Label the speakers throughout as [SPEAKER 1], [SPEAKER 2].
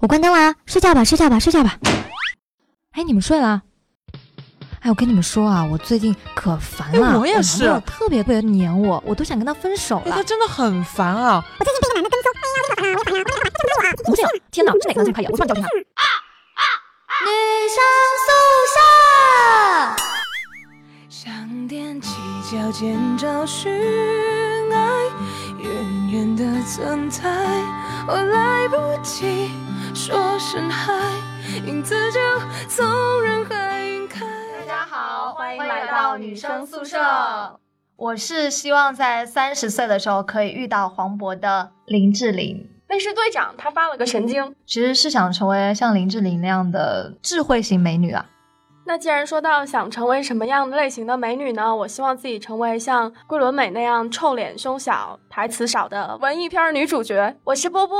[SPEAKER 1] 我关灯了，睡觉吧，睡觉吧，睡觉吧。
[SPEAKER 2] 哎，你们睡了？哎，我跟你们说啊，我最近可烦了。
[SPEAKER 3] 我也是，
[SPEAKER 2] 特别特别黏我，我都想跟他分手了。
[SPEAKER 3] 他真的很烦啊！
[SPEAKER 1] 我最近被一个男的跟踪，哎呀，我好烦啊！我好烦啊！我好烦啊！
[SPEAKER 2] 不是，天哪，这哪个男生可以啊？我帮你叫停他。
[SPEAKER 1] 女生宿舍。想踮起脚尖找寻爱，远远的存在，我来不及说声嗨，影子就从人海晕开。
[SPEAKER 4] 大家好，欢迎来到女生宿舍。我是希望在三十岁的时候可以遇到黄渤的林志玲。
[SPEAKER 5] 那是队长，他发了个神经，
[SPEAKER 4] 其实是想成为像林志玲那样的智慧型美女啊。
[SPEAKER 5] 那既然说到想成为什么样类型的美女呢？我希望自己成为像桂纶镁那样臭脸、胸小、台词少的文艺片女主角。我是波波，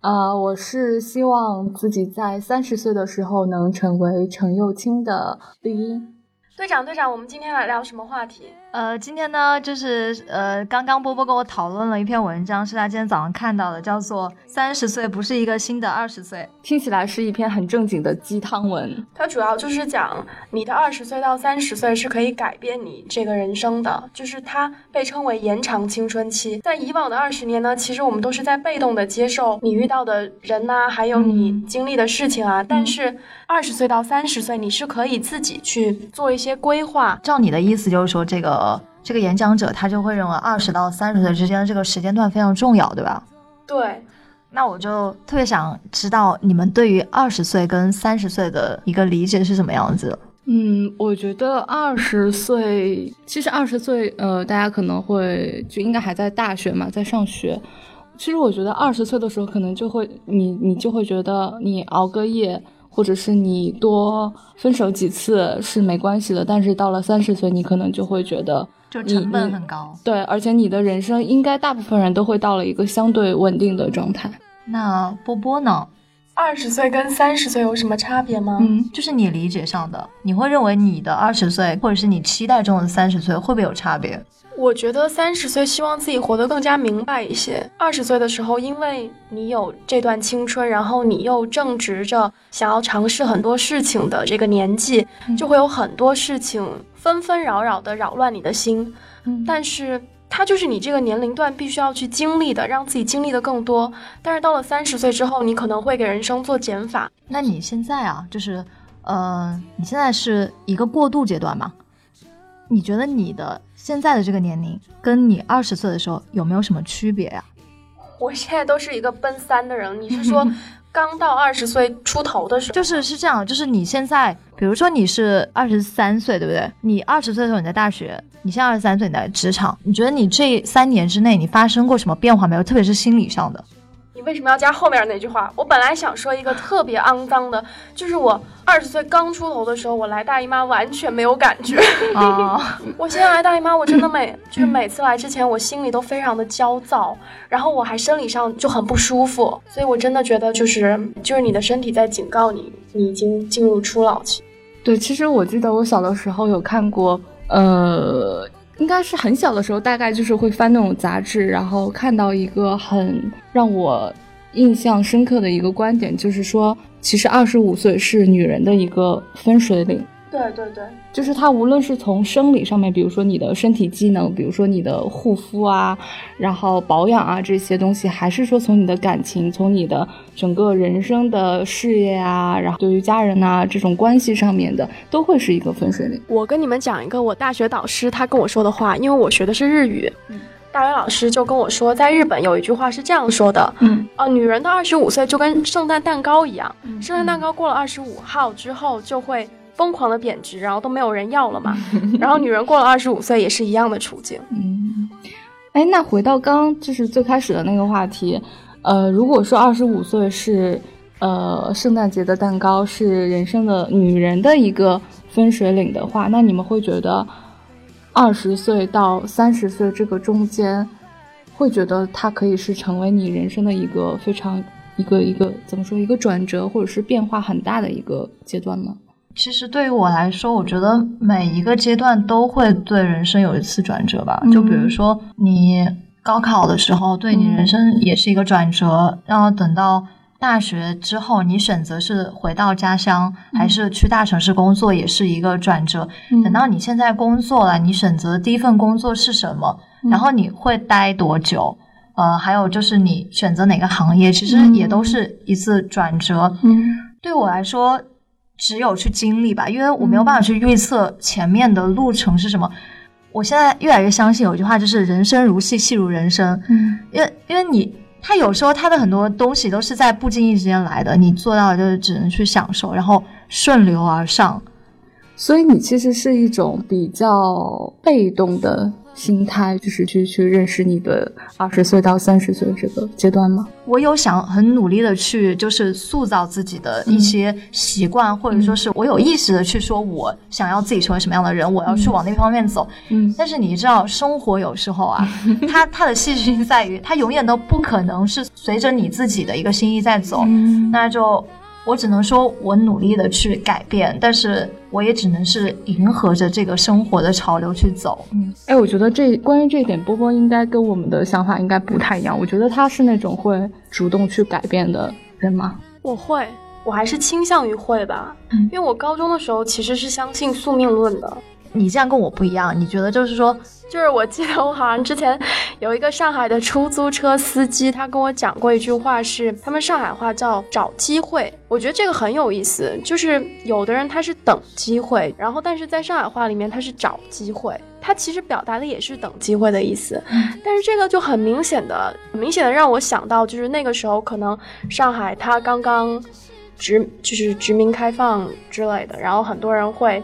[SPEAKER 6] 啊，我是希望自己在三十岁的时候能成为程又青的绿茵。
[SPEAKER 5] 队长，队长，我们今天来聊什么话题？
[SPEAKER 4] 呃，今天呢，就是呃，刚刚波波跟我讨论了一篇文章，是他今天早上看到的，叫做《三十岁不是一个新的二十岁》，
[SPEAKER 6] 听起来是一篇很正经的鸡汤文。
[SPEAKER 5] 它主要就是讲你的二十岁到三十岁是可以改变你这个人生的，就是它被称为延长青春期。在以往的二十年呢，其实我们都是在被动的接受你遇到的人呐，还有你经历的事情啊。但是二十岁到三十岁，你是可以自己去做一些规划。
[SPEAKER 4] 照你的意思，就是说这个这个演讲者他就会认为二十到三十岁之间这个时间段非常重要，对吧？
[SPEAKER 5] 对。
[SPEAKER 4] 那我就特别想知道你们对于二十岁跟三十岁的一个理解是什么样子。
[SPEAKER 6] 嗯，我觉得二十岁，其实二十岁，呃，大家可能会就应该还在大学嘛，在上学。其实我觉得二十岁的时候，可能就会你你就会觉得你熬个夜。或者是你多分手几次是没关系的，但是到了三十岁，你可能就会觉得
[SPEAKER 4] 就成本很高。
[SPEAKER 6] 对，而且你的人生应该大部分人都会到了一个相对稳定的状态。
[SPEAKER 4] 那波波呢？
[SPEAKER 5] 二十岁跟三十岁有什么差别吗？
[SPEAKER 4] 嗯，就是你理解上的，你会认为你的二十岁，或者是你期待中的三十岁，会不会有差别？
[SPEAKER 5] 我觉得三十岁希望自己活得更加明白一些。二十岁的时候，因为你有这段青春，然后你又正值着想要尝试很多事情的这个年纪，就会有很多事情纷纷扰扰的扰乱你的心。但是它就是你这个年龄段必须要去经历的，让自己经历的更多。但是到了三十岁之后，你可能会给人生做减法。
[SPEAKER 4] 那你现在啊，就是，呃，你现在是一个过渡阶段嘛？你觉得你的现在的这个年龄跟你二十岁的时候有没有什么区别呀？
[SPEAKER 5] 我现在都是一个奔三的人，你是说 刚到二十岁出头的时候？
[SPEAKER 4] 就是是这样，就是你现在，比如说你是二十三岁，对不对？你二十岁的时候你在大学，你现在二十三岁你在职场，你觉得你这三年之内你发生过什么变化没有？特别是心理上的。
[SPEAKER 5] 你为什么要加后面那句话？我本来想说一个特别肮脏的，就是我二十岁刚出头的时候，我来大姨妈完全没有感觉。啊！我现在来大姨妈，我真的每就是每次来之前，我心里都非常的焦躁，然后我还生理上就很不舒服，所以我真的觉得就是就是你的身体在警告你，你已经进入初老期。
[SPEAKER 6] 对，其实我记得我小的时候有看过，呃。应该是很小的时候，大概就是会翻那种杂志，然后看到一个很让我印象深刻的一个观点，就是说，其实二十五岁是女人的一个分水岭。
[SPEAKER 5] 对对对，
[SPEAKER 6] 就是它无论是从生理上面，比如说你的身体机能，比如说你的护肤啊，然后保养啊这些东西，还是说从你的感情，从你的整个人生的事业啊，然后对于家人啊这种关系上面的，都会是一个分水岭。
[SPEAKER 5] 我跟你们讲一个我大学导师他跟我说的话，因为我学的是日语，大学老师就跟我说，在日本有一句话是这样说的，嗯，啊，女人的二十五岁就跟圣诞蛋糕一样，圣诞蛋糕过了二十五号之后就会。疯狂的贬值，然后都没有人要了嘛。然后女人过了二十五岁也是一样的处境。
[SPEAKER 6] 嗯，哎，那回到刚就是最开始的那个话题，呃，如果说二十五岁是呃圣诞节的蛋糕，是人生的女人的一个分水岭的话，那你们会觉得二十岁到三十岁这个中间，会觉得它可以是成为你人生的一个非常一个一个怎么说一个转折，或者是变化很大的一个阶段吗？
[SPEAKER 4] 其实对于我来说，我觉得每一个阶段都会对人生有一次转折吧。就比如说你高考的时候，对你人生也是一个转折。然后等到大学之后，你选择是回到家乡，还是去大城市工作，也是一个转折。
[SPEAKER 6] 嗯
[SPEAKER 4] 等到你现在工作了，你选择第一份工作是什么？然后你会待多久？呃，还有就是你选择哪个行业，其实也都是一次转折。
[SPEAKER 6] 嗯
[SPEAKER 4] 对我来说，只有去经历吧，因为我没有办法去预测前面的路程是什么。我现在越来越相信有一句话，就是“人生如戏，戏如人生”。
[SPEAKER 6] 嗯
[SPEAKER 4] 因为因为你，他有时候他的很多东西都是在不经意之间来的，你做到的就是只能去享受，然后顺流而上。
[SPEAKER 6] 所以你其实是一种比较被动的心态，就是去去认识你的二十岁到三十岁这个阶段吗？
[SPEAKER 4] 我有想很努力的去，就是塑造自己的一些习惯，或者说是我有意识的去说，我想要自己成为什么样的人，我要去往那方面走。
[SPEAKER 6] 嗯
[SPEAKER 4] 但是你知道，生活有时候啊，它它的戏剧性在于，它永远都不可能是随着你自己的一个心意在走。
[SPEAKER 6] 嗯
[SPEAKER 4] 那就我只能说我努力的去改变，但是我也只能是迎合着这个生活的潮流去走。
[SPEAKER 6] 嗯，哎，我觉得这关于这一点，波波应该跟我们的想法应该不太一样。我觉得他是那种会主动去改变的人吗？
[SPEAKER 5] 我会，我还是倾向于会吧，
[SPEAKER 6] 嗯
[SPEAKER 5] 因为我高中的时候其实是相信宿命论的。
[SPEAKER 4] 你这样跟我不一样，你觉得就是说，
[SPEAKER 5] 就是我记得我好像之前有一个上海的出租车司机，他跟我讲过一句话是，他们上海话叫找机会。我觉得这个很有意思，就是有的人他是等机会，然后但是在上海话里面他是找机会，他其实表达的也是等机会的意思。但是这个就很明显的、很明显的让我想到，就是那个时候可能上海它刚刚殖就是殖民开放之类的，然后很多人会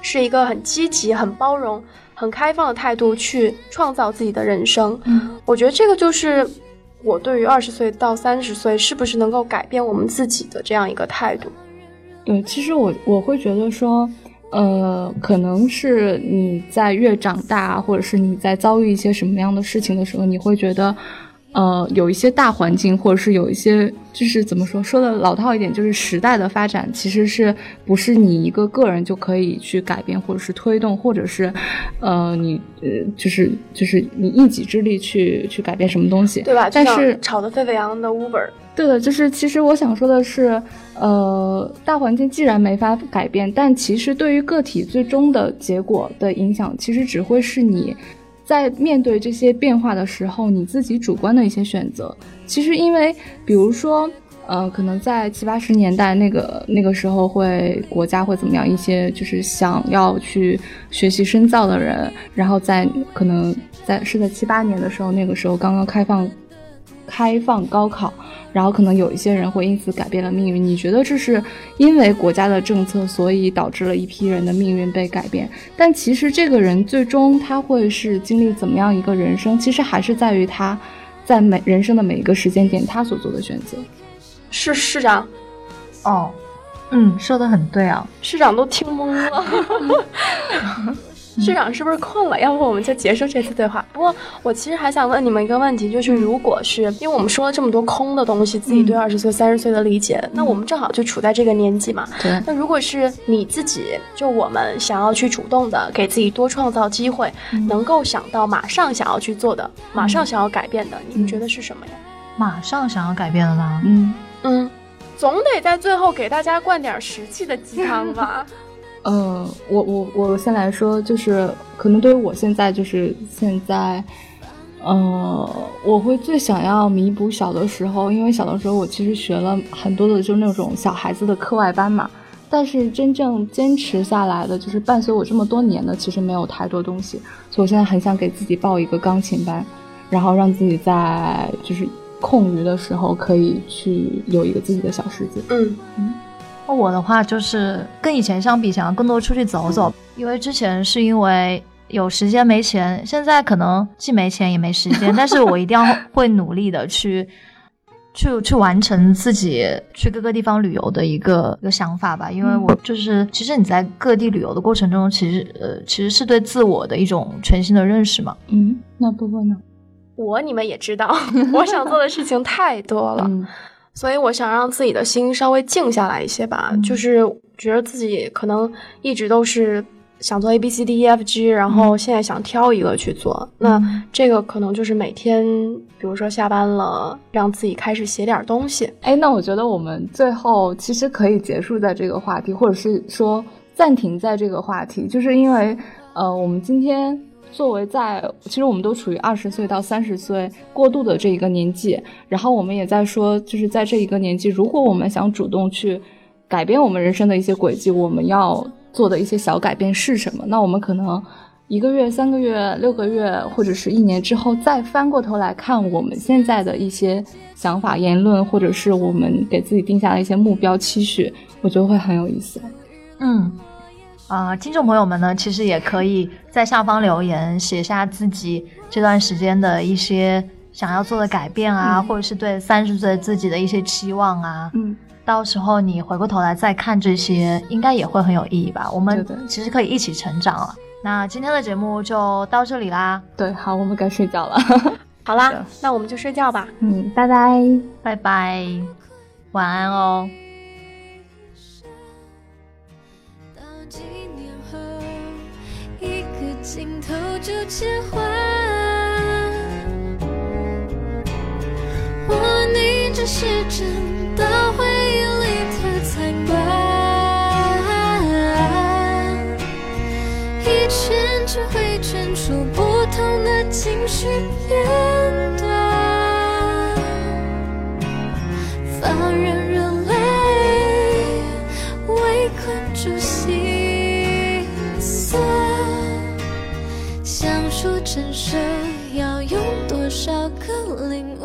[SPEAKER 5] 是一个很积极、很包容、很开放的态度去创造自己的人生。
[SPEAKER 6] 嗯，
[SPEAKER 5] 我觉得这个就是我对于二十岁到三十岁是不是能够改变我们自己的这样一个态度。
[SPEAKER 6] 对，其实我我会觉得说，呃，可能是你在越长大，或者是你在遭遇一些什么样的事情的时候，你会觉得，呃，有一些大环境，或者是有一些，就是怎么说，说的老套一点，就是时代的发展，其实是不是你一个个人就可以去改变，或者是推动，或者是，呃，你呃，就是就是你一己之力去去改变什么东西，
[SPEAKER 5] 对吧？
[SPEAKER 6] 但是
[SPEAKER 5] 炒得沸沸扬扬的 Uber，
[SPEAKER 6] 对的，就是其实我想说的是，呃，大环境既然没法改变，但其实对于个体最终的结果的影响，其实只会是你在面对这些变化的时候，你自己主观的一些选择。其实因为，比如说。呃，可能在七八十年代那个那个时候会国家会怎么样？一些就是想要去学习深造的人，然后在可能在是在七八年的时候，那个时候刚刚开放开放高考，然后可能有一些人会因此改变了命运。你觉得这是因为国家的政策，所以导致了一批人的命运被改变？但其实这个人最终他会是经历怎么样一个人生，其实还是在于他在每人生的每一个时间点他所做的选择。
[SPEAKER 5] 是市长，
[SPEAKER 4] 哦，嗯，说的很对啊。
[SPEAKER 5] 市长都听懵了。市长是不是困了？要不我们就结束这次对话。不过我其实还想问你们一个问题，就是如果是因为我们说了这么多空的东西，自己对二十岁、三十岁的理解，那我们正好就处在这个年纪嘛。
[SPEAKER 6] 对，
[SPEAKER 5] 那如果是你自己，就我们想要去主动的给自己多创造机会，能够想到马上想要去做的，马上想要改变的，你们觉得是什么呀？
[SPEAKER 4] 马上想要改变的吗？
[SPEAKER 6] 嗯。
[SPEAKER 5] 嗯，总得在最后给大家灌点实际的鸡汤吧。
[SPEAKER 6] 呃，我我我先来说，就是可能对于我现在就是现在，呃，我会最想要弥补小的时候，因为小的时候我其实学了很多的就是那种小孩子的课外班嘛，但是真正坚持下来的，就是伴随我这么多年的，其实没有太多东西，所以我现在很想给自己报一个钢琴班，然后让自己在就是空余的时候可以去有一个自己的小世界。
[SPEAKER 5] 嗯。
[SPEAKER 4] 嗯我的话就是跟以前相比，想要更多出去走走，因为之前是因为有时间没钱，现在可能既没钱也没时间，但是我一定要 会努力的去。去去完成自己去各个地方旅游的一个一个想法吧，因为我就是，其实你在各地旅游的过程中，其实呃其实是对自我的一种全新的认识嘛。
[SPEAKER 6] 嗯，那波波呢？
[SPEAKER 5] 我你们也知道，我想做的事情太多了，
[SPEAKER 6] 嗯
[SPEAKER 5] 所以我想让自己的心稍微静下来一些吧。
[SPEAKER 6] 嗯
[SPEAKER 5] 就是觉得自己可能一直都是想做 A B C D E F G，然后现在想挑一个去做。那这个可能就是每天，比如说下班了，让自己开始写点东西。
[SPEAKER 6] 哎，那我觉得我们最后其实可以结束在这个话题，或者是说暂停在这个话题，就是因为呃，我们今天作为在其实我们都处于二十岁到三十岁过渡的这一个年纪，然后我们也在说，就是在这一个年纪，如果我们想主动去改变我们人生的一些轨迹，我们要。做的一些小改变是什么？那我们可能一个月、三个月、六个月，或者是一年之后，再翻过头来看我们现在的一些想法、言论，或者是我们给自己定下的一些目标、期许，我觉得会很有意思。
[SPEAKER 4] 嗯，啊，听众朋友们呢，其实也可以在下方留言，写下自己这段时间的一些想要做的改变啊，或者是对三十岁自己的一些期望啊。
[SPEAKER 6] 嗯。
[SPEAKER 4] 到时候你回过头来再看这些，应该也会很有意义吧？我们其实可以一起成长了。那今天的节目就到这里啦。
[SPEAKER 6] 对，好，我们该睡觉了。
[SPEAKER 5] 好啦，那我们就睡觉吧。
[SPEAKER 6] 嗯，拜拜，
[SPEAKER 4] 拜拜，晚安哦。
[SPEAKER 1] 头就切换我逆着时针。到回忆里的残关，一圈只会圈出不同的情绪片段，放任想